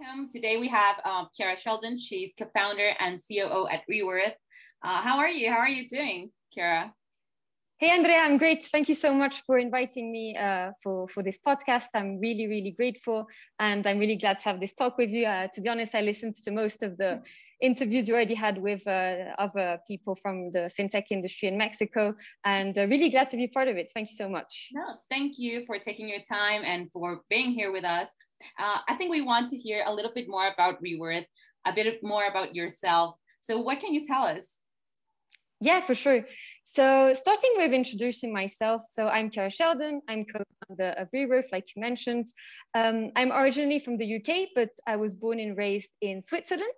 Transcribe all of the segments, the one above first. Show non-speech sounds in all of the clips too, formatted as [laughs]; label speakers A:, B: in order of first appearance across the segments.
A: welcome. Today we have um, Chiara Sheldon. She's co-founder and COO at Reworth. Uh, how are you? How are you doing, Chiara?
B: Hey, Andrea, I'm great. Thank you so much for inviting me uh, for, for this podcast. I'm really, really grateful. And I'm really glad to have this talk with you. Uh, to be honest, I listened to most of the interviews you already had with uh, other people from the fintech industry in Mexico, and uh, really glad to be part of it. Thank you so much.
A: No, thank you for taking your time and for being here with us. Uh, I think we want to hear a little bit more about Reworth, a bit more about yourself. So, what can you tell us?
B: Yeah, for sure. So starting with introducing myself. So I'm Chiara Sheldon. I'm co-founder of Reworth, like you mentioned. Um, I'm originally from the UK, but I was born and raised in Switzerland.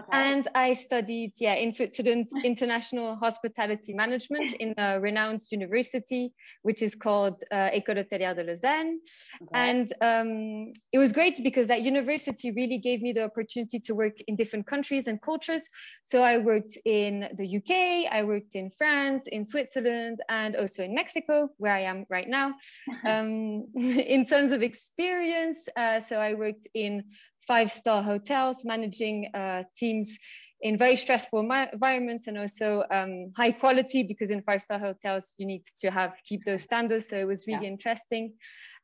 B: Okay. And I studied, yeah, in Switzerland, international hospitality management in a renowned university, which is called uh, École Hôtelière de Lausanne. Okay. And um, it was great because that university really gave me the opportunity to work in different countries and cultures. So I worked in the UK, I worked in France, in Switzerland, and also in Mexico, where I am right now. [laughs] um, [laughs] in terms of experience, uh, so I worked in five star hotels, managing uh, teams in very stressful environments and also um, high quality because in five star hotels you need to have keep those standards so it was really yeah. interesting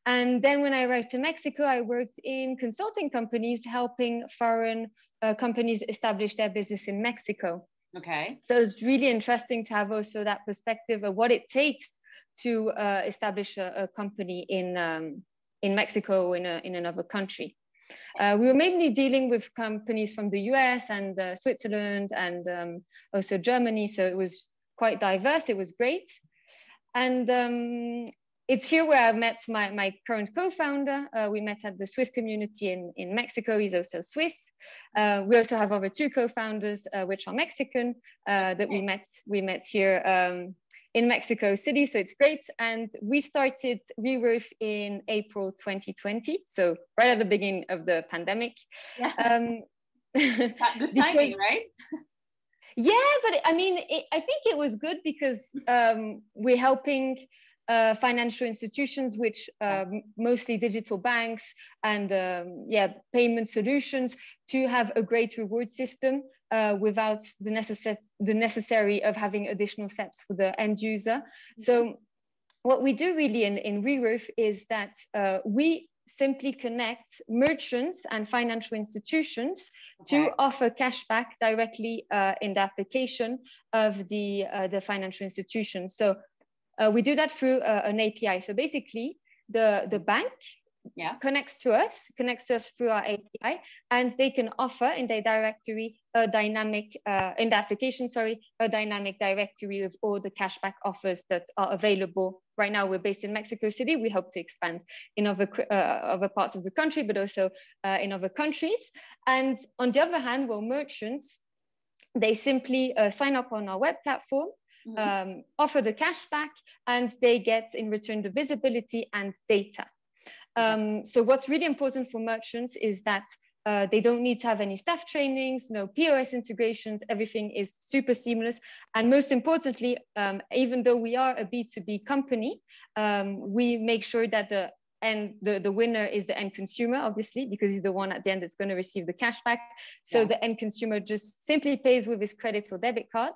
B: and then when i arrived to mexico i worked in consulting companies helping foreign uh, companies establish their business in mexico
A: Okay.
B: So it's really interesting to have also that perspective of what it takes to uh, establish a, a, company in um, in Mexico in a, in another country. Uh, we were mainly dealing with companies from the US and uh, Switzerland and um, also Germany, so it was quite diverse. It was great, and um, it's here where I met my, my current co-founder. Uh, we met at the Swiss community in, in Mexico. He's also Swiss. Uh, we also have over two co-founders, uh, which are Mexican, uh, that we met we met here um, in Mexico City. So it's great. And we started Reworth in April 2020. So right at the beginning of the pandemic.
A: Yeah. Um, [laughs] Good [laughs] timing, because, right?
B: yeah, but I mean, it, I think it was good because um, we're helping uh, financial institutions, which um, mostly digital banks and um, yeah, payment solutions, to have a great reward system uh, without the, necess- the necessary of having additional steps for the end user. Mm-hmm. So what we do really in, in Reworth is that uh, we simply connect merchants and financial institutions okay. to offer cashback directly uh, in the application of the, uh, the financial institution. So uh, we do that through uh, an API. So basically, the, the bank
A: yeah.
B: connects to us, connects to us through our API, and they can offer in their directory a dynamic, uh, in the application, sorry, a dynamic directory of all the cashback offers that are available. Right now, we're based in Mexico City. We hope to expand in other, uh, other parts of the country, but also uh, in other countries. And on the other hand, well, merchants, they simply uh, sign up on our web platform. Um, offer the cashback, and they get in return the visibility and data. Um, so what's really important for merchants is that uh, they don't need to have any staff trainings, no POS integrations, everything is super seamless. And most importantly, um, even though we are a B2B company, um, we make sure that the and the, the winner is the end consumer, obviously, because he's the one at the end that's going to receive the cashback. So yeah. the end consumer just simply pays with his credit or debit card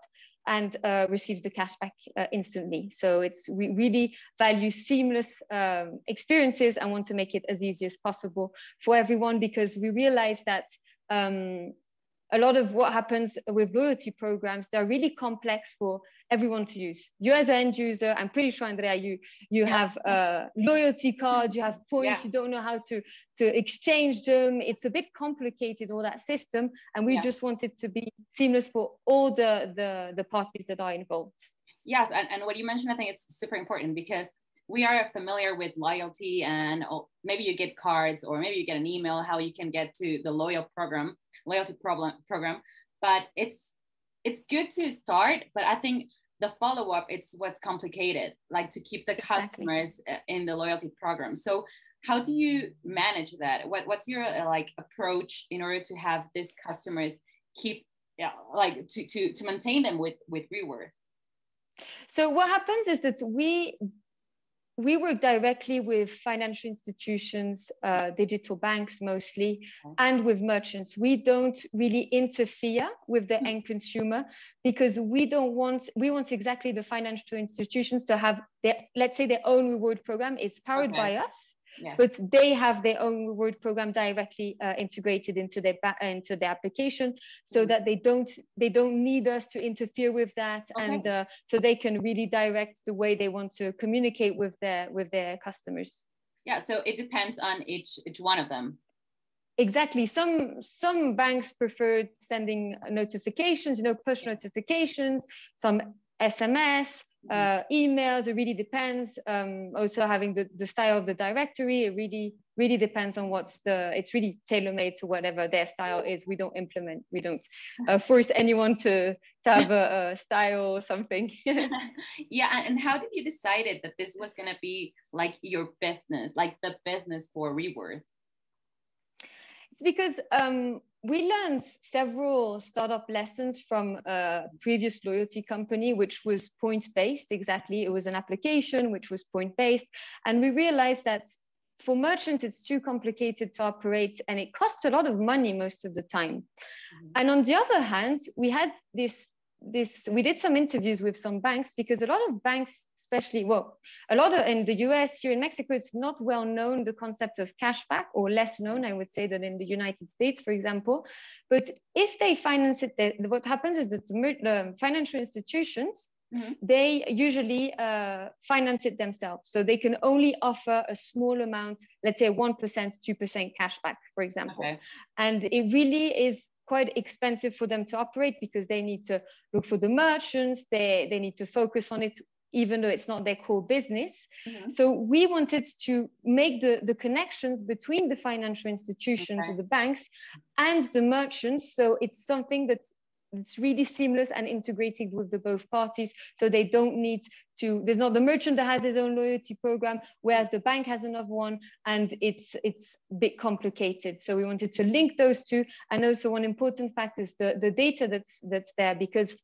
B: and uh, receives the cashback uh, instantly. So it's we really value seamless um, experiences and want to make it as easy as possible for everyone because we realize that um, a lot of what happens with loyalty programs, they're really complex for everyone to use. You as an end user, I'm pretty sure, Andrea, you you yeah. have a loyalty cards, you have [laughs] points, yeah. you don't know how to, to exchange them. It's a bit complicated, all that system. And we yeah. just want it to be seamless for all the, the, the parties that are involved.
A: Yes, and, and what you mentioned, I think it's super important because we are familiar with loyalty and oh, maybe you get cards or maybe you get an email how you can get to the loyal program loyalty problem program but it's it's good to start but i think the follow-up it's what's complicated like to keep the exactly. customers uh, in the loyalty program. So how do you manage that? What, what's your uh, like approach in order to have these customers keep yeah, like to, to to maintain them with with reworth
B: so what happens is that we we work directly with financial institutions, uh, digital banks mostly, and with merchants. We don't really interfere with the end consumer because we don't want, we want exactly the financial institutions to have their, let's say their own reward program. It's powered okay. by us. But they have their own reward program directly uh, integrated into their into their application, so mm-hmm. that they don't they don't need us to interfere with that, okay. and uh, so they can really direct the way they want to communicate with their with their customers.
A: Yeah, so it depends on each each one of them
B: exactly some some banks prefer sending notifications you know push notifications some sms. Uh, emails it really depends um, also having the, the style of the directory it really really depends on what's the it's really tailor-made to whatever their style is. We don't implement we don't uh, [laughs] force anyone to to have a, a style or something. [laughs] [laughs]
A: Yeah and how did you decided that this was going to be like your business like the business for reworth?
B: It's because um, we learned several startup lessons from a previous loyalty company, which was point based. Exactly. It was an application which was point based. And we realized that for merchants, it's too complicated to operate and it costs a lot of money most of the time. Mm-hmm. And on the other hand, we had this this we did some interviews with some banks because a lot of banks especially well a lot of in the us here in mexico it's not well known the concept of cashback or less known i would say than in the united states for example but if they finance it what happens is that the financial institutions Mm-hmm. they usually uh, finance it themselves. So they can only offer a small amount, let's say 1%, 2% cashback, for example. Okay. And it really is quite expensive for them to operate because they need to look for the merchants, they, they need to focus on it even though it's not their core business. Mm-hmm. So we wanted to make the, the connections between the financial institutions okay. or the banks and the merchants. So it's something that's it's really seamless and integrated with the both parties. So they don't need to there's not the merchant that has his own loyalty program whereas the bank has another one and it's it's a bit complicated. So we wanted to link those two. And also one important fact is the the data that's that's there because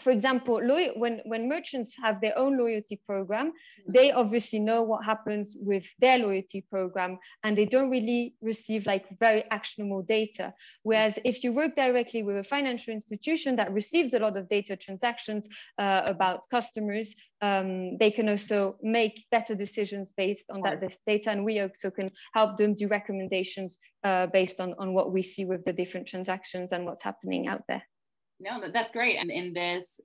B: for example, when, when merchants have their own loyalty program, they obviously know what happens with their loyalty program and they don't really receive like very actionable data. Whereas if you work directly with a financial institution that receives a lot of data transactions uh, about customers, um, they can also make better decisions based on that this data. And we also can help them do recommendations uh, based on, on what we see with the different transactions and what's happening out there
A: no that's great. And in this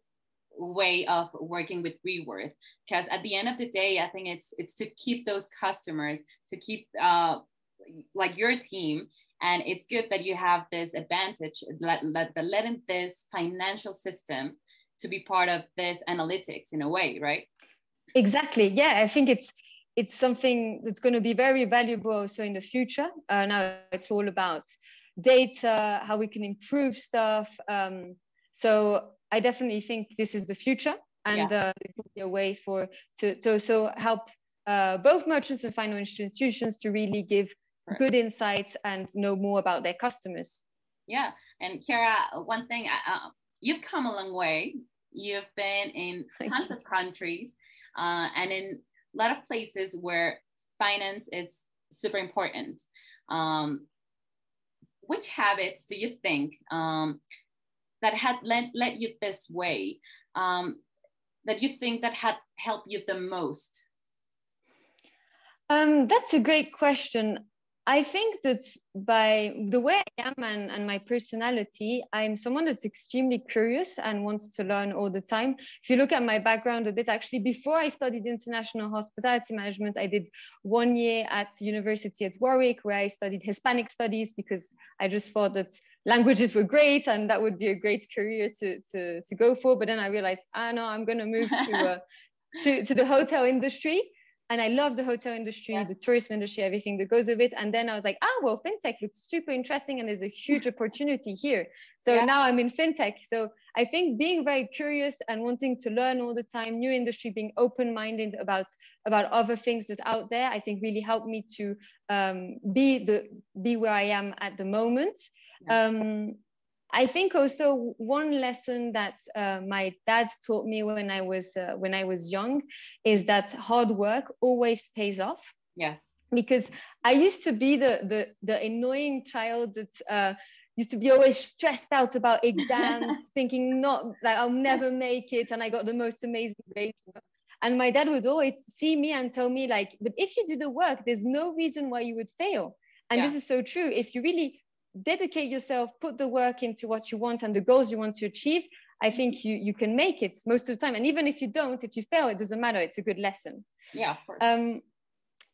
A: way of working with reworth because at the end of the day i think it's it's to keep those customers to keep uh like your team. And it's good that you have this advantage that, that letting this financial system to be part of this analytics in a way right?
B: Exactly. Yeah i think it's it's something that's going to be very valuable also in the future. Uh, now it's all about data how we can improve stuff um, so I definitely think this is the future, and yeah. uh, it will be a way for to to so help uh, both merchants and financial institutions to really give right. good insights and know more about their customers.
A: Yeah, and Chiara, one thing uh, you've come a long way. You've been in [laughs] tons of countries uh, and in a lot of places where finance is super important. Um, which habits do you think um, that had led, led you this way um, that you think that had helped you the most?
B: Um, that's a great question. I think that by the way I am and, and, my personality, I'm someone that's extremely curious and wants to learn all the time. If you look at my background a bit, actually, before I studied international hospitality management, I did one year at University at Warwick where I studied Hispanic studies because I just thought that languages were great and that would be a great career to, to, to go for. But then I realized, ah, no, I'm going to move to, [laughs] uh, to, to the hotel industry and I love the hotel industry, yeah. the tourism industry, everything that goes with it. And then I was like, ah, well, fintech looks super interesting and there's a huge [laughs] opportunity here. So yeah. now I'm in fintech. So I think being very curious and wanting to learn all the time, new industry, being open-minded about about other things that's out there, I think really helped me to um, be the be where I am at the moment. Um, I think also one lesson that uh, my dad taught me when I was uh, when I was young is that hard work always pays off.
A: Yes.
B: Because I used to be the the, the annoying child that uh, used to be always stressed out about [laughs] exams, thinking not that I'll never make it, and I got the most amazing grades. And my dad would always see me and tell me like, but if you do the work, there's no reason why you would fail. And yeah. this is so true. If you really dedicate yourself, put the work into what you want and the goals you want to achieve, I think you you can make it most of the time. And even if you don't, if you fail, it doesn't matter. It's a good lesson.
A: Yeah, of course. Um,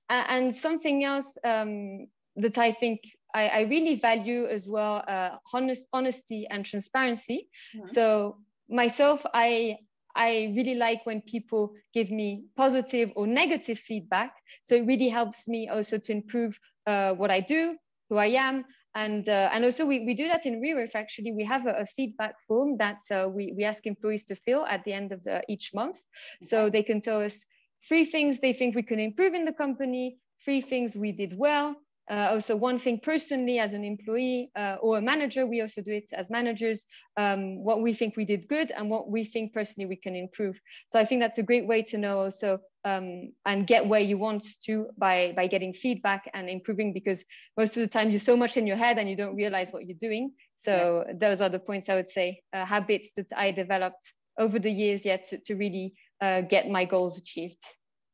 B: and something else um, that I think I, I, really value as well, uh, honest, honesty and transparency. Mm-hmm. So myself, I I really like when people give me positive or negative feedback. So it really helps me also to improve uh, what I do, who I am, and uh, and also we, we do that in Reworth actually we have a, a feedback form that uh, we, we ask employees to fill at the end of the, each month. So they can tell us three things they think we can improve in the company three things we did well uh, also one thing personally as an employee uh, or a manager we also do it as managers um, what we think we did good and what we think personally we can improve. So i think that's a great way to know also um, and get where you want to by by getting feedback and improving because most of the time you're so much in your head and you don't realize what you're doing. So yeah. those are the points i would say uh, habits that i developed over the years yet to, to really uh, get my goals achieved.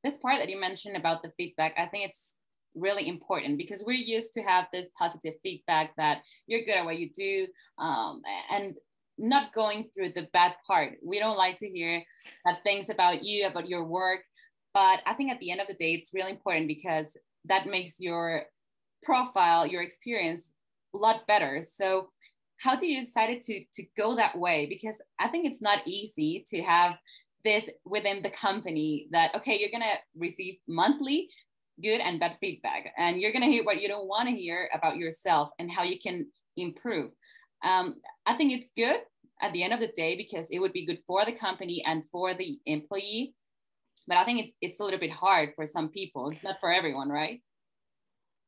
A: This part that you mentioned about the feedback i think it's really important because we're used to have this positive feedback that you're good at what you do um, and not going through the bad part. We don't like to hear bad things about you, about your work. But I think at the end of the day, it's really important because that makes your profile, your experience a lot better. So how did you decide to, to go that way? Because I think it's not easy to have this within the company that, okay, you're going to receive monthly good and bad feedback. And you're going to hear what you don't want to hear about yourself and how you can improve. Um, i think it's good at the end of the day because it would be good for the company and for the employee but i think it's it's a little bit hard for some people. It's not for everyone right?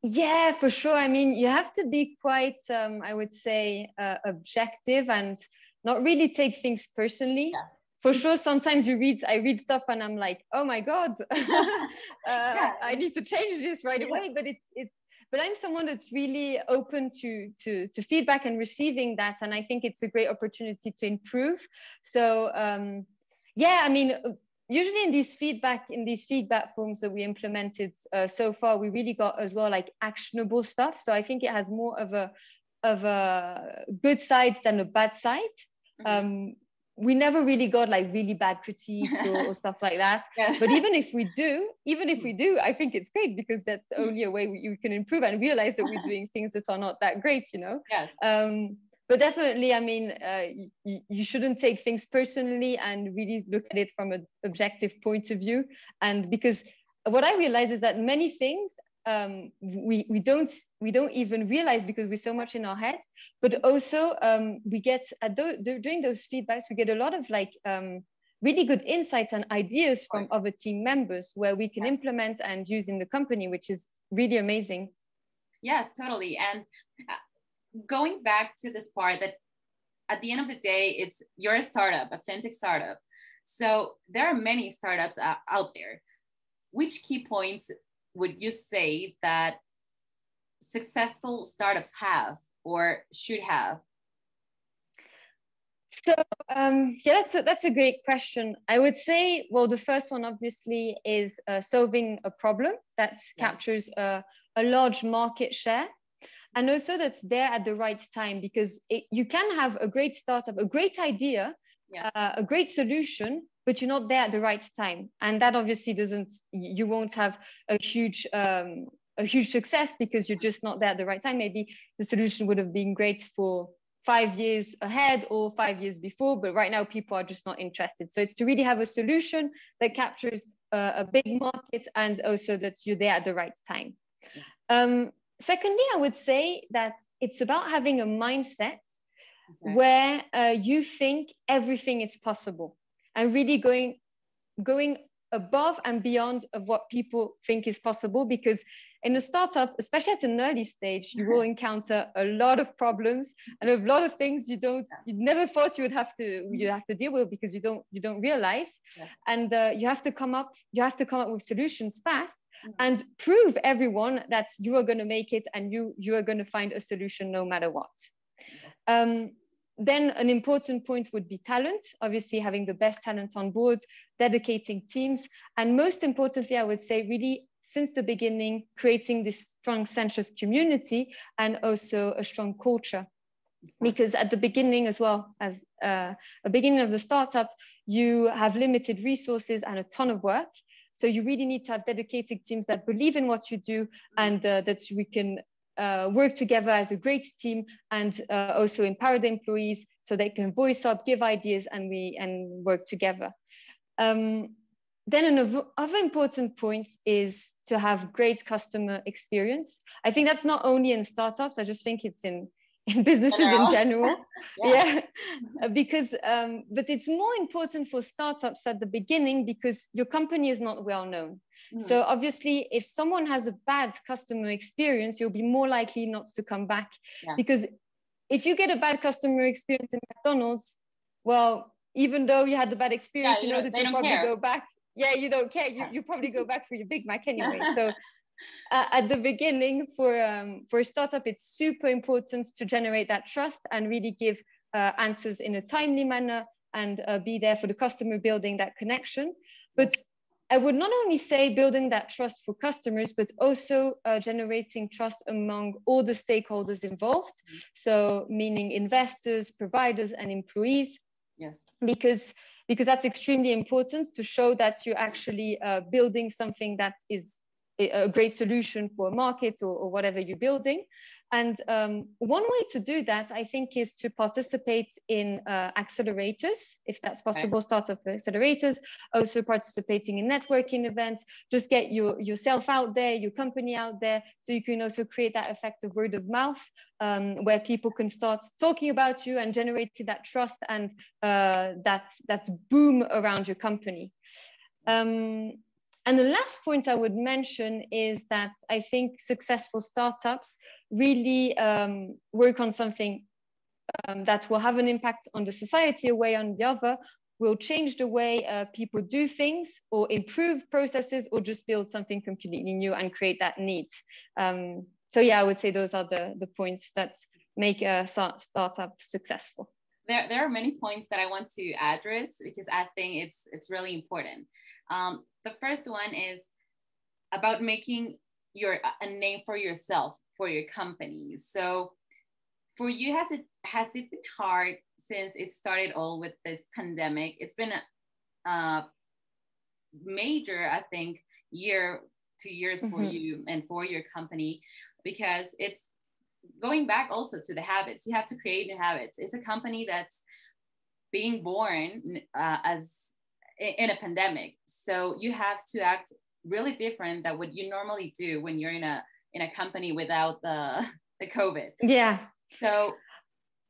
B: Yeah for sure. I mean you have to be quite um, i would say uh, objective and not really take things personally. Yeah for sure sometimes you read i read stuff and i'm like oh my god [laughs] uh, yeah. i need to change this right away. But it's it's but i'm someone that's really open to to to feedback and receiving that. And i think it's a great opportunity to improve. So um yeah i mean usually in these feedback in these feedback forms that we implemented uh, so far we really got as well like actionable stuff. So i think it has more of a of a good side than a bad side. Mm-hmm. um, we never really got like really bad critiques or, or stuff like that. [laughs] Yeah. But even if we do, even if we do, I think it's great because that's only a way we, you can improve and realize that we're doing things that are not that great, you know?
A: Yeah.
B: Um, but definitely, I mean, uh, you, you shouldn't take things personally and really look at it from an objective point of view. And because what I realize is that many things um, we, we don't we don't even realize because we're so much in our heads but also um, we get at during those feedbacks we get a lot of like um, really good insights and ideas from other team members where we can yes. implement and use in the company which is really amazing.
A: Yes totally. And uh, going back to this part that at the end of the day it's you're a startup a fintech startup. So there are many startups uh, out there. Which key points would you say that successful startups have or should have?
B: So um, yeah, that's a, that's a great question. I would say, well, the first one obviously is uh, solving a problem that yeah. captures a, a large market share, and also that's there at the right time because it, you can have a great startup, a great idea, yes. uh, a great solution, but you're not there at the right time. And that obviously doesn't you won't have a huge um, a huge success because you're just not there at the right time. Maybe the solution would have been great for five years ahead or five years before but right now people are just not interested. So it's to really have a solution that captures uh, a big market and also that you're there at the right time. Um, secondly i would say that it's about having a mindset okay. where uh, you think everything is possible and really going going above and beyond of what people think is possible because in a startup especially at an early stage you will [laughs] encounter a lot of problems and a lot of things you don't you never thought you would have to you have to deal with because you don't you don't realize yeah. and uh, you have to come up you have to come up with solutions fast mm-hmm. and prove everyone that you are going to make it and you you are going to find a solution no matter what um, then an important point would be talent, obviously having the best talent on board, dedicating teams, and most importantly, I would say really since the beginning, creating this strong sense of community and also a strong culture. Because at the beginning as well as uh, a beginning of the startup, you have limited resources and a ton of work. So you really need to have dedicated teams that believe in what you do and uh, that we can uh, work together as a great team and uh, also empower the employees so they can voice up, give ideas, and we and work together. Um, then another important point is to have great customer experience. I think that's not only in startups. I just think it's in [laughs] in businesses general. in general [laughs] yeah, yeah. [laughs] because um, but it's more important for startups at the beginning because your company is not well known mm. so obviously if someone has a bad customer experience you'll be more likely not to come back. Yeah. because if you get a bad customer experience in mcdonald's well even though you had the bad experience yeah, you know that you'll probably care. go back. Yeah you don't care. You, you probably go back for your big mac [laughs] anyway. So uh, at the beginning for um, for a startup it's super important to generate that trust and really give uh, answers in a timely manner and uh, be there for the customer building that connection. But i would not only say building that trust for customers but also uh, generating trust among all the stakeholders involved. So meaning investors providers and employees.
A: Yes.
B: Because because that's extremely important to show that you're actually uh, building something that is a great solution for a market or, or whatever you're building. And um, one way to do that, I think, is to participate in uh, accelerators, if that's possible, startup accelerators, also participating in networking events, just get your, yourself out there, your company out there, so you can also create that effect of word of mouth, um, where people can start talking about you and generating that trust and uh, that, that boom around your company. Um, and the last point I would mention is that I think successful startups really um, work on something um, that will have an impact on the society, a way on the other, will change the way uh, people do things or improve processes or just build something completely new and create that need. Um, so yeah, I would say those are the, the points that make a start, startup successful.
A: There, there are many points that I want to address because I think it's it's really important. Um, the first one is about making your a name for yourself for your company. So for you, has it has it been hard since it started all with this pandemic? It's been a, a major, I think, year, two years mm-hmm. for you and for your company because it's going back also to the habits. You have to create new habits. It's a company that's being born uh, as in a pandemic. So you have to act really different than what you normally do when you're in a in a company without the [laughs] the COVID.
B: Yeah.
A: So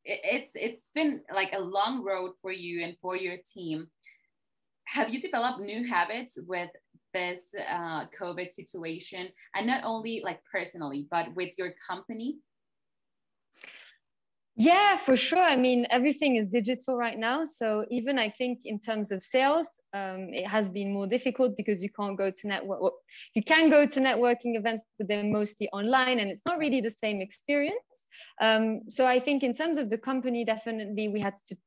A: it, it's it's been like a long road for you and for your team. Have you developed new habits with this uh, COVID situation, and not only like personally, but with your company?
B: Yeah, for sure. I mean, everything is digital right now. So even I think in terms of sales, um, it has been more difficult because you can't go to network. Well, you can go to networking events, but they're mostly online, and it's not really the same experience. Um, so I think in terms of the company, definitely we had to,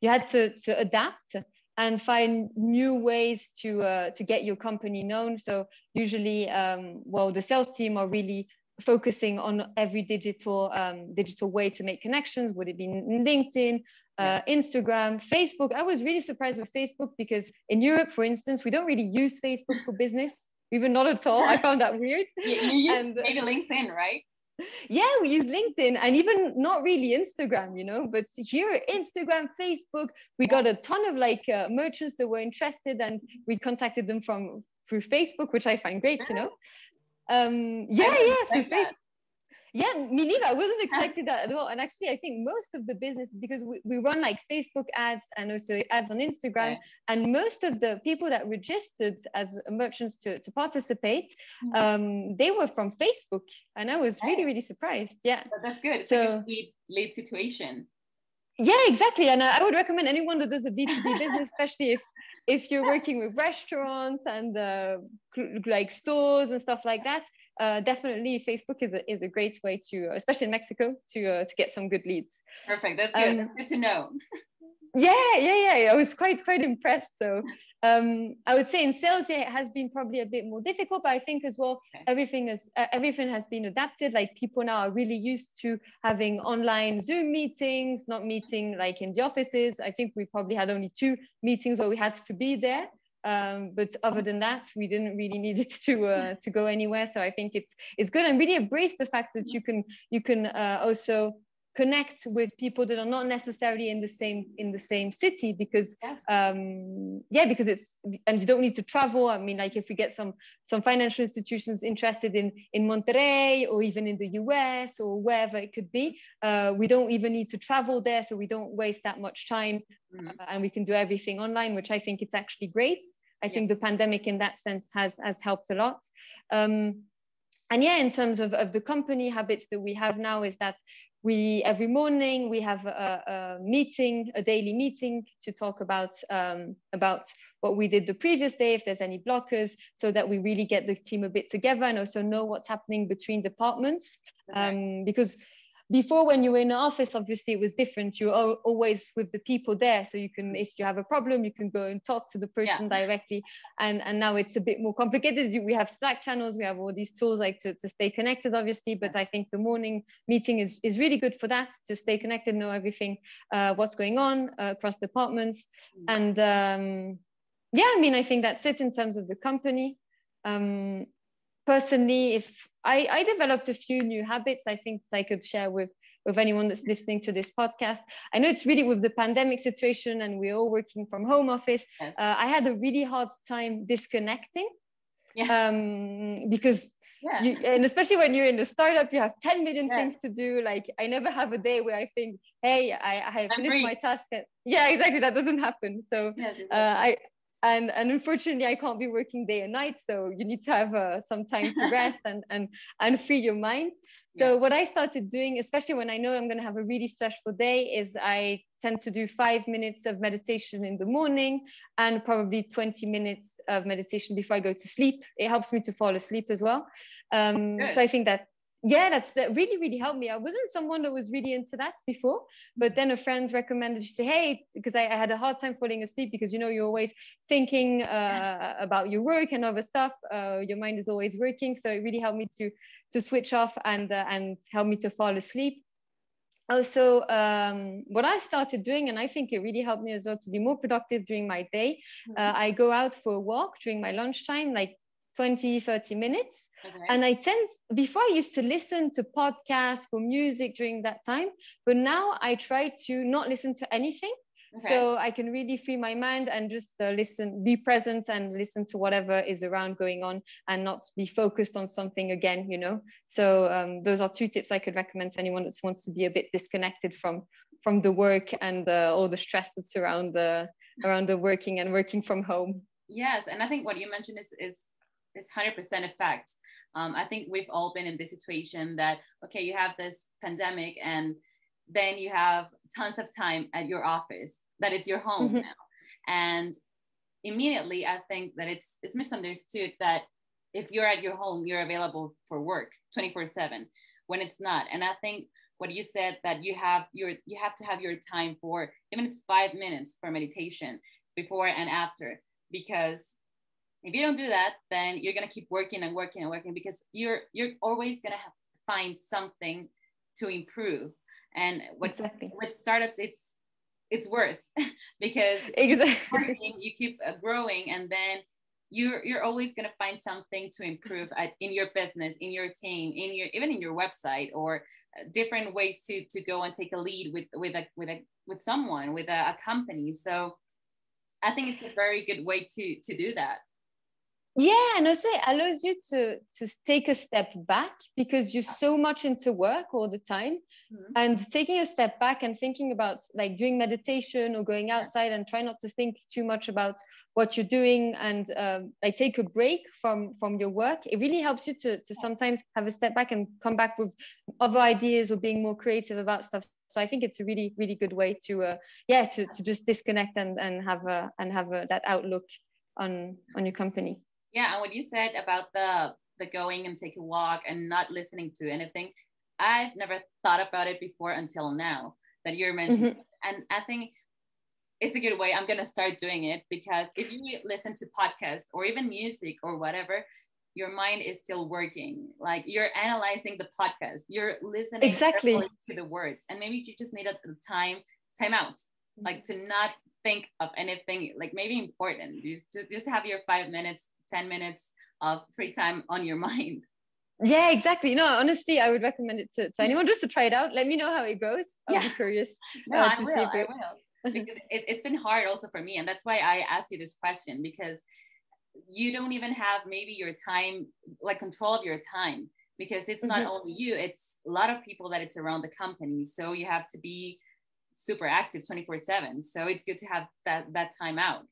B: you had to to adapt and find new ways to uh, to get your company known. So usually, um, well, the sales team are really focusing on every digital um, digital way to make connections would it be linkedin uh, instagram facebook? I was really surprised with facebook because in europe for instance we don't really use facebook for business. Even not at all. I [laughs] found that weird.
A: You, you use and, uh, maybe linkedin right?
B: Yeah we use linkedin and even not really instagram you know but here instagram facebook we got a ton of like uh, merchants that were interested and we contacted them from through facebook which i find great you know um, yeah, yeah, through Facebook. yeah, me neither. I wasn't expecting that at all. And actually, I think most of the business, because we, we run like Facebook ads and also ads on Instagram, and most of the people that registered as merchants to, to participate, mm-hmm. um, they were from Facebook. And I was really, really surprised. Yeah.
A: But that's good. So, lead, lead situation.
B: Yeah, exactly. And I would recommend anyone that does a B2B business, especially if if you're working with restaurants and uh, like stores and stuff like that, uh, definitely Facebook is a, is a great way to, especially in Mexico, to uh, to get some good leads.
A: Perfect. That's good. Um, That's good to know. [laughs]
B: yeah, yeah, yeah. I was quite quite impressed. So um, I would say in sales, yeah, it has been probably a bit more difficult, but I think as well, okay. everything is uh, everything has been adapted. Like people now are really used to having online Zoom meetings, not meeting like in the offices. I think we probably had only two meetings where we had to be there. Um, but other than that, we didn't really need it to uh, to go anywhere. So I think it's it's good and really embrace the fact that you can you can uh, also connect with people that are not necessarily in the same in the same city because um yeah because it's and you don't need to travel i mean like if we get some some financial institutions interested in in monterrey or even in the us or wherever it could be uh, we don't even need to travel there so we don't waste that much time mm-hmm. uh, and we can do everything online which i think it's actually great i yeah. think the pandemic in that sense has has helped a lot um, and yeah in terms of, of the company habits that we have now is that we every morning we have a, a, meeting a daily meeting to talk about um, about what we did the previous day if there's any blockers so that we really get the team a bit together and also know what's happening between departments okay. um, because before when you were in the office obviously it was different. You're always with the people there. So you can if you have a problem you can go and talk to the person yeah. directly. And and now it's a bit more complicated. We have slack channels. We have all these tools like to, to stay connected obviously. But i think the morning meeting is is really good for that to stay connected know everything uh, what's going on uh, across departments. Mm-hmm. and um, yeah i mean i think that's it in terms of the company. Um, personally, if I, I developed a few new habits, I think I could share with with anyone that's listening to this podcast. I know it's really with the pandemic situation and we're all working from home office. Uh, I had a really hard time disconnecting yeah. um, because, yeah. you, and especially when you're in a startup, you have 10 million yes. things to do. Like I never have a day where I think, hey, I, I have finished my task. Yeah, exactly. That doesn't happen. So yes, exactly. uh, I, and and unfortunately i can't be working day and night so you need to have uh, some time to [laughs] rest and and and free your mind. So yeah. what i started doing especially when i know i'm going to have a really stressful day is i tend to do five minutes of meditation in the morning and probably 20 minutes of meditation before i go to sleep. It helps me to fall asleep as well. Um, so i think that yeah that's that really really helped me. I wasn't someone that was really into that before but then a friend recommended she say hey because I, I, had a hard time falling asleep because you know you're always thinking uh, [laughs] about your work and other stuff. Uh, your mind is always working. So it really helped me to to switch off and uh, and help me to fall asleep. Also um, what i started doing and i think it really helped me as well to be more productive during my day mm-hmm. uh, i go out for a walk during my lunchtime like 20, 30 minutes. Okay. And I tend, before I used to listen to podcasts or music during that time, but now I try to not listen to anything. Okay. So I can really free my mind and just uh, listen, be present and listen to whatever is around going on and not be focused on something again, you know? So um, those are two tips I could recommend to anyone that wants to be a bit disconnected from from the work and uh, all the stress that's around the around the working and working from home.
A: Yes, and I think what you mentioned is is it's 100% effect. Um, I think we've all been in this situation that, okay, you have this pandemic and then you have tons of time at your office, that it's your home mm-hmm. now. And immediately I think that it's, it's misunderstood that if you're at your home, you're available for work 24 seven when it's not. And I think what you said that you have your, you have to have your time for, even it's five minutes for meditation before and after, because if you don't do that then you're going to keep working and working and working because you're you're always going to find something to improve and what, exactly. with startups it's it's worse [laughs] because exactly. working, you keep uh, growing and then you're you're always going to find something to improve at, in your business in your team in your even in your website or uh, different ways to to go and take a lead with with a with a with someone with a, a company so i think it's a very good way to to do that
B: yeah and also it allows you to to take a step back because you're so much into work all the time. Mm-hmm. and taking a step back and thinking about like doing meditation or going outside and try not to think too much about what you're doing and um, like take a break from from your work it really helps you to to sometimes have a step back and come back with other ideas or being more creative about stuff. So i think it's a really really good way to uh, yeah to, to just disconnect and and have a and have a, that outlook on on your company
A: yeah, and what you said about the the going and take a walk and not listening to anything, I've never thought about it before until now that you're mentioning. Mm-hmm. And I think it's a good way. I'm gonna start doing it because if you listen to podcasts or even music or whatever, your mind is still working. Like you're analyzing the podcast, you're listening
B: exactly
A: to the words, and maybe you just need a time time out, like to not think of anything like maybe important. Just just have your five minutes 10 minutes of free time on your [laughs] mind.
B: Yeah exactly. No honestly i would recommend it to, to anyone just to try it out. Let me know how it goes. I'll yeah. be curious [laughs]
A: no, uh, I, will, I will. [laughs] Because it, it's been hard also for me and that's why i asked you this question because you don't even have maybe your time like control of your time because it's not mm-hmm. only you it's a lot of people that it's around the company. So you have to be super active 24 7 so it's good to have that that time out.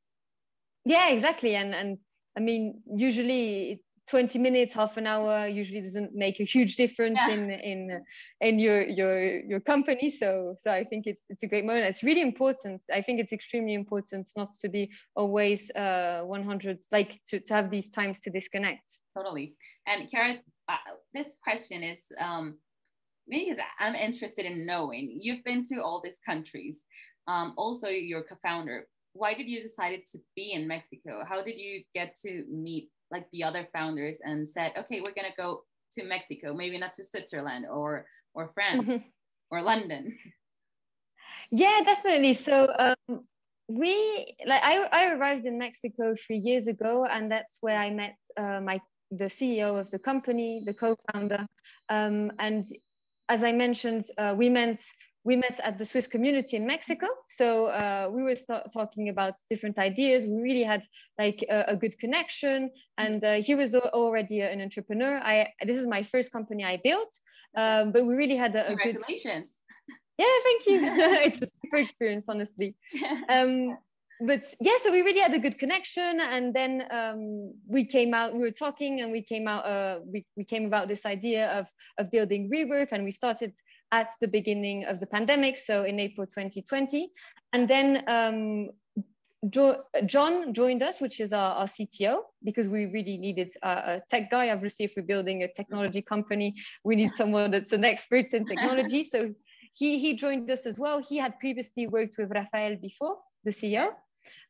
B: Yeah exactly. And and I mean, usually 20 minutes, half an hour usually doesn't make a huge difference yeah. in in in your your your company. So so I think it's it's a great moment. It's really important. I think it's extremely important not to be always uh 100 like to, to have these times to disconnect.
A: Totally. And Chiara, uh, this question is um because I'm interested in knowing you've been to all these countries. Um, also, you're co-founder why did you decided to be in Mexico? How did you get to meet like the other founders and said, okay, we're gonna go to Mexico, maybe not to Switzerland or or France mm-hmm. or London?
B: Yeah, definitely. So um, we like I, I arrived in Mexico three years ago, and that's where I met uh, my the CEO of the company, the co-founder, um, and as I mentioned, uh, we met we met at the Swiss community in Mexico. So uh, we were talking about different ideas. We really had like a, a good connection. And uh, he was already an entrepreneur. I this is my first company I built, um, but we really had a, a
A: congratulations.
B: Good... [laughs] Yeah, thank you. [laughs] it's a super experience, honestly. [laughs] Um, but yeah, so we really had a good connection, and then um, we came out. We were talking, and we came out. Uh, we we came about this idea of of building Reworth, and we started at the beginning of the pandemic, so in April 2020. And then um, jo John joined us, which is our, our, CTO, because we really needed a, a, tech guy. Obviously, if we're building a technology company, we need someone that's an expert in technology. So he, he joined us as well. He had previously worked with Rafael before, the CEO.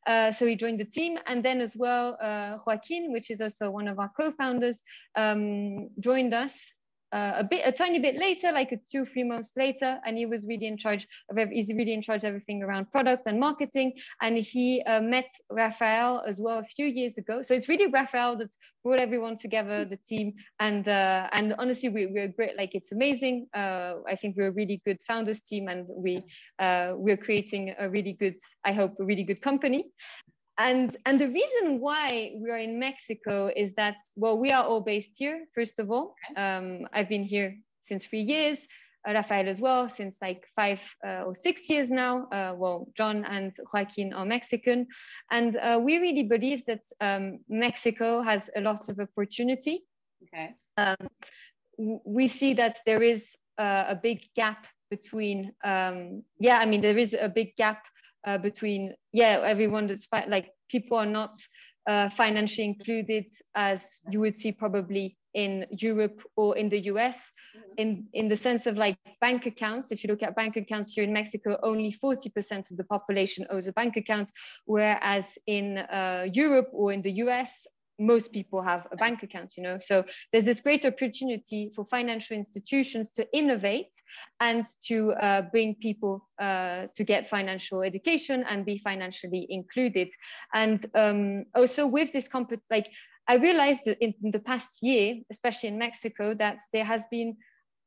B: Uh, so he joined the team, and then as well, uh, Joaquin, which is also one of our co-founders, um, joined us uh, a bit, a tiny bit later, like two, three months later, and he was really in charge of, he's really in charge of everything around product and marketing. And he uh, met Raphael as well a few years ago. So it's really Raphael that brought everyone together, the team, and uh, and honestly, we, we're great. Like it's amazing. Uh, I think we're a really good founders team, and we uh, we're creating a really good, I hope, a really good company and and the reason why we are in mexico is that well we are all based here first of all. Um, i've been here since three years uh, rafael as well since like five uh, or six years now. Uh, well john and joaquin are mexican. And uh, we really believe that um, mexico has a lot of opportunity.
A: Okay.
B: Um, we see that there is uh, a big gap between um, yeah i mean there is a big gap uh, between yeah everyone that's like people are not uh, financially included as you would see probably in Europe or in the US mm-hmm. in, in the sense of like bank accounts. If you look at bank accounts here in Mexico, only 40% of the population owns a bank account, whereas in uh, Europe or in the US, most people have a bank account, you know. So there's this great opportunity for financial institutions to innovate and to uh, bring people uh, to get financial education and be financially included. And um, also with this company, like I realized that in the past year, especially in Mexico, that there has been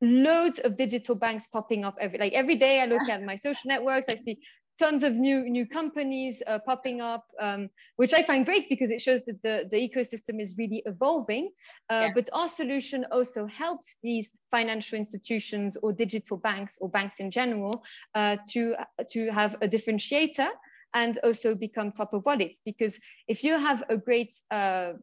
B: loads of digital banks popping up every like every day. I look [laughs] at my social networks, I see tons of new new companies uh, popping up, um, which I find great because it shows that the, the ecosystem is really evolving. Uh, yeah. But our solution also helps these financial institutions or digital banks or banks in general uh, to, to have a differentiator and also become top of wallets. Because if you have a great uh,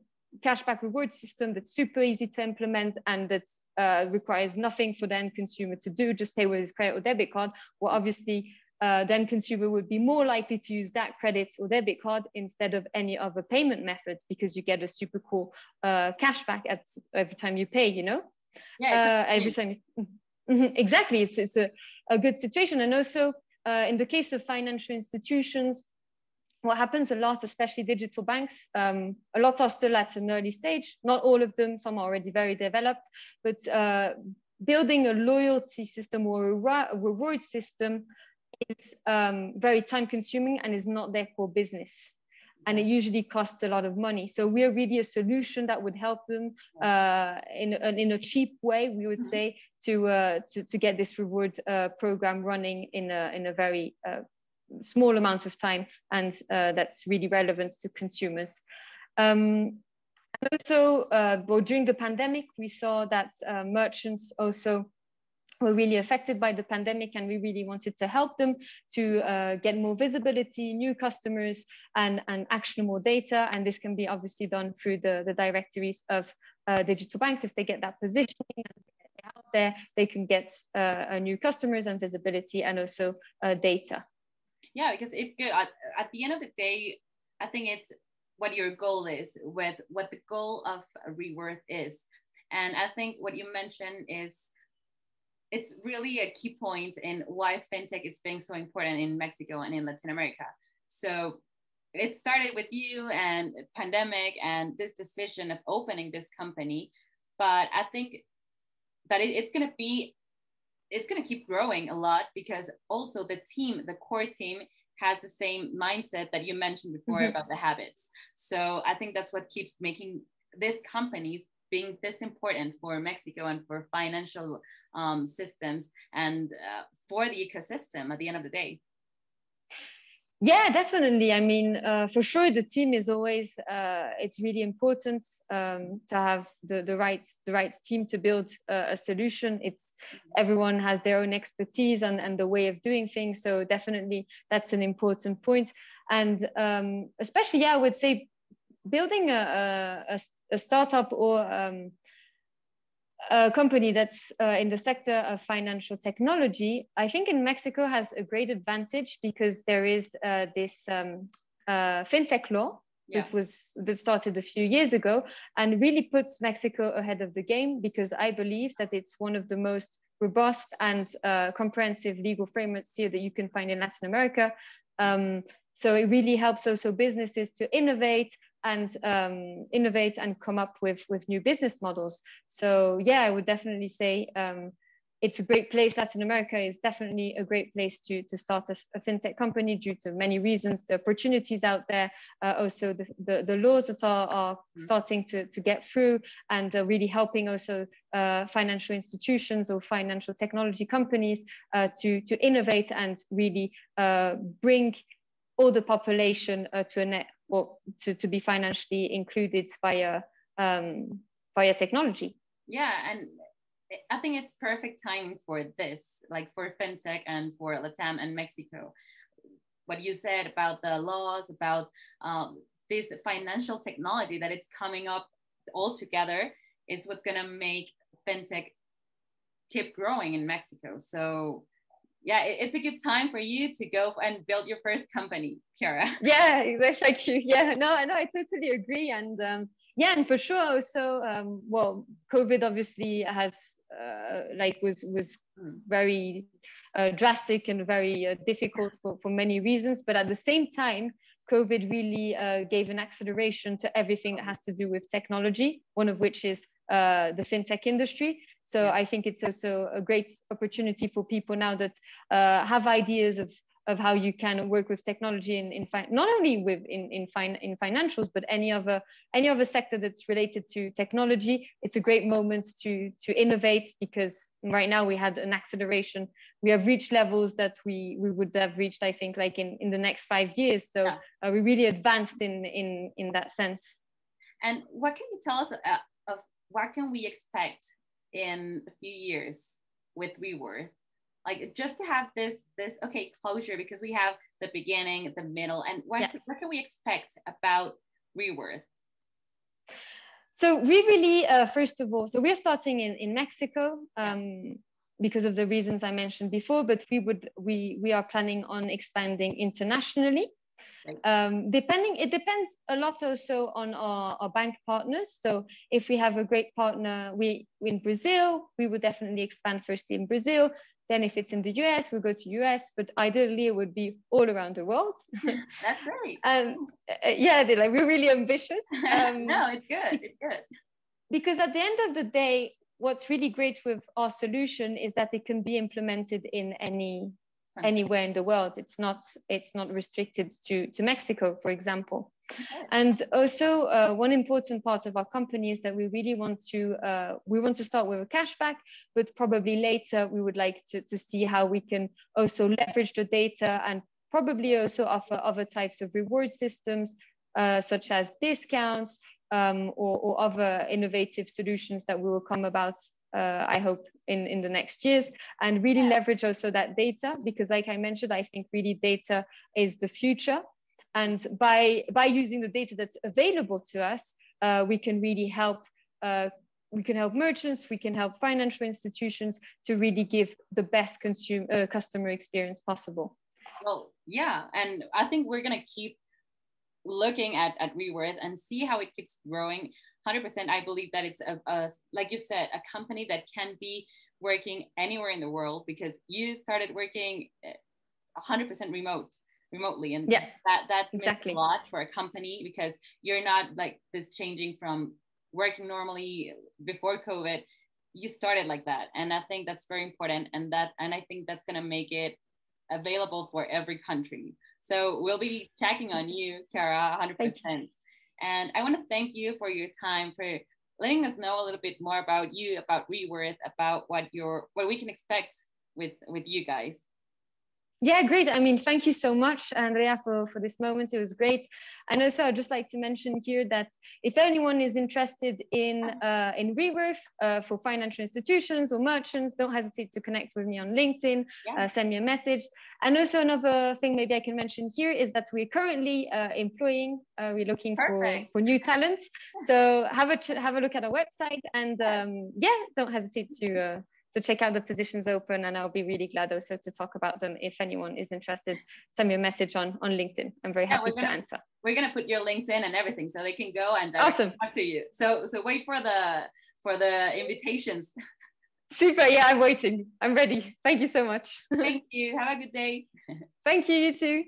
B: cashback reward system that's super easy to implement and that uh, requires nothing for the end consumer to do, just pay with his credit or debit card, well, obviously, uh, then consumer would be more likely to use that credit or debit card instead of any other payment methods because you get a super cool uh, cashback at every time you pay, you know? Yeah, uh, every time. You, mm-hmm, exactly, it's, it's a, a good situation. And also, uh, in the case of financial institutions, what happens a lot, especially digital banks, um, a lot are still at an early stage. Not all of them, some are already very developed, but uh, building a loyalty system or a, reward system is um, very time consuming and is not their core business. And it usually costs a lot of money. So we're really a solution that would help them uh, in, a, in a cheap way, we would say, to, uh, to, to get this reward uh, program running in a, in a very uh, small amount of time and uh, that's really relevant to consumers. Um, and also, uh, during the pandemic, we saw that merchants also were really affected by the pandemic and we really wanted to help them to uh, get more visibility, new customers and, and actionable data. And this can be obviously done through the, the directories of uh, digital banks. If they get that positioning out there, they can get uh, new customers and visibility and also data
A: yeah because it's good at, at the end of the day i think it's what your goal is with what the goal of reworth is and i think what you mentioned is it's really a key point in why fintech is being so important in mexico and in latin america so it started with you and pandemic and this decision of opening this company but i think that it, it's going to be it's going to keep growing a lot because also the team, the core team, has the same mindset that you mentioned before mm-hmm. about the habits. So I think that's what keeps making this companies being this important for Mexico and for financial um, systems and uh, for the ecosystem at the end of the day.
B: Yeah, definitely. I mean, uh, for sure, the team is always. Uh, it's really important um, to have the, the right the right team to build a, a, solution. It's everyone has their own expertise and, and the way of doing things. So definitely, that's an important point. And um, especially, yeah, I would say building a a, a startup or um, a company that's uh, in the sector of financial technology, I think in Mexico has a great advantage because there is uh, this um, uh, fintech law yeah. that was that started a few years ago and really puts Mexico ahead of the game because I believe that it's one of the most robust and uh, comprehensive legal frameworks here that you can find in Latin America. Um, so it really helps also businesses to innovate and um, innovate and come up with, with new business models. So yeah, I would definitely say um, it's a great place. Latin America is definitely a great place to, to start a, a fintech company due to many reasons, the opportunities out there, uh, also the, the, the, laws that are, are mm-hmm. starting to, to get through and uh, really helping also uh, financial institutions or financial technology companies uh, to, to innovate and really uh, bring all the population uh, to a net or to, to be financially included via um, via technology.
A: Yeah, and I think it's perfect timing for this, like for fintech and for Latam and Mexico. What you said about the laws, about um, this financial technology that it's coming up all together is what's going to make fintech keep growing in Mexico. So yeah, it's a good time for you to go and build your first company, Chiara. [laughs]
B: Yeah, exactly. Yeah, no, no, I totally agree. And um, yeah, and for sure, also, um, well, COVID obviously has uh, like was was very uh, drastic and very uh, difficult for for many reasons. But at the same time, COVID really uh, gave an acceleration to everything that has to do with technology. One of which is uh, the fintech industry. So yeah. I think it's also a great opportunity for people now that uh, have ideas of of how you can work with technology in, in fi- not only with in in, fin- in financials but any other any other sector that's related to technology it's a great moment to to innovate because right now we had an acceleration we have reached levels that we we would have reached i think like in in the next five years so yeah. uh, we really advanced in in in that sense
A: and what can you tell us uh, of what can we expect in a few years with reworth like just to have this this okay closure because we have the beginning the middle and what, yeah. what can we expect about reworth
B: so we really uh, first of all so we're starting in in mexico um, because of the reasons i mentioned before but we would we we are planning on expanding internationally um, depending, it depends a lot also on our, our, bank partners. So if we have a great partner, we in Brazil, we would definitely expand firstly in Brazil. Then if it's in the US, we'll go to US, but ideally it would be all around the world. [laughs]
A: That's great.
B: and [laughs] uh, yeah, they're like, we're really ambitious. [laughs]
A: Um, no, it's good. It's good.
B: Because at the end of the day, what's really great with our solution is that it can be implemented in any anywhere in the world. It's not it's not restricted to to Mexico, for example. Okay. And also, uh, one important part of our company is that we really want to uh, we want to start with a cashback, but probably later we would like to to see how we can also leverage the data and probably also offer other types of reward systems, uh, such as discounts um, or, or other innovative solutions that we will come about uh, I hope in, in the next years and really leverage also that data because like I mentioned, I think really data is the future. And by, by using the data that's available to us, uh, we can really help uh, we can help merchants, we can help financial institutions to really give the best consumer uh, customer experience possible.
A: Well, yeah, and I think we're gonna keep looking at at Reworth and see how it keeps growing. 100% i believe that it's a, a, like you said a company that can be working anywhere in the world because you started working 100% eh, remote remotely. And
B: yeah
A: that that exactly. a lot for a company because you're not like this changing from working normally before covid. You started like that. And i think that's very important. And that and i think that's going to make it available for every country. So we'll be checking on you. Chiara 100% and I want to thank you for your time, for letting us know a little bit more about you, about Reworth, about what your what we can expect with with you guys.
B: Yeah, great. I mean, thank you so much, Andrea, for, for this moment. It was great. And also, I'd just like to mention here that if anyone is interested in uh, in Reworth uh, for financial institutions or merchants, don't hesitate to connect with me on LinkedIn, yeah. uh, send me a message. And also, another thing maybe I can mention here is that we're currently uh, employing, uh, we're looking for, for new talent. So have a have a look at our website, and um, yeah, don't hesitate to uh, so check out the positions open and I'll be really glad also to talk about them. If anyone is interested, send me a message on, on LinkedIn. I'm very happy
A: gonna,
B: to answer.
A: We're going to put your LinkedIn and everything so they can go and uh,
B: awesome.
A: talk to you. So, so wait for the, for the invitations. [laughs]
B: Super. Yeah, I'm waiting. I'm ready. Thank you so much.
A: Thank [laughs] you. Have a good day.
B: Thank you. You too.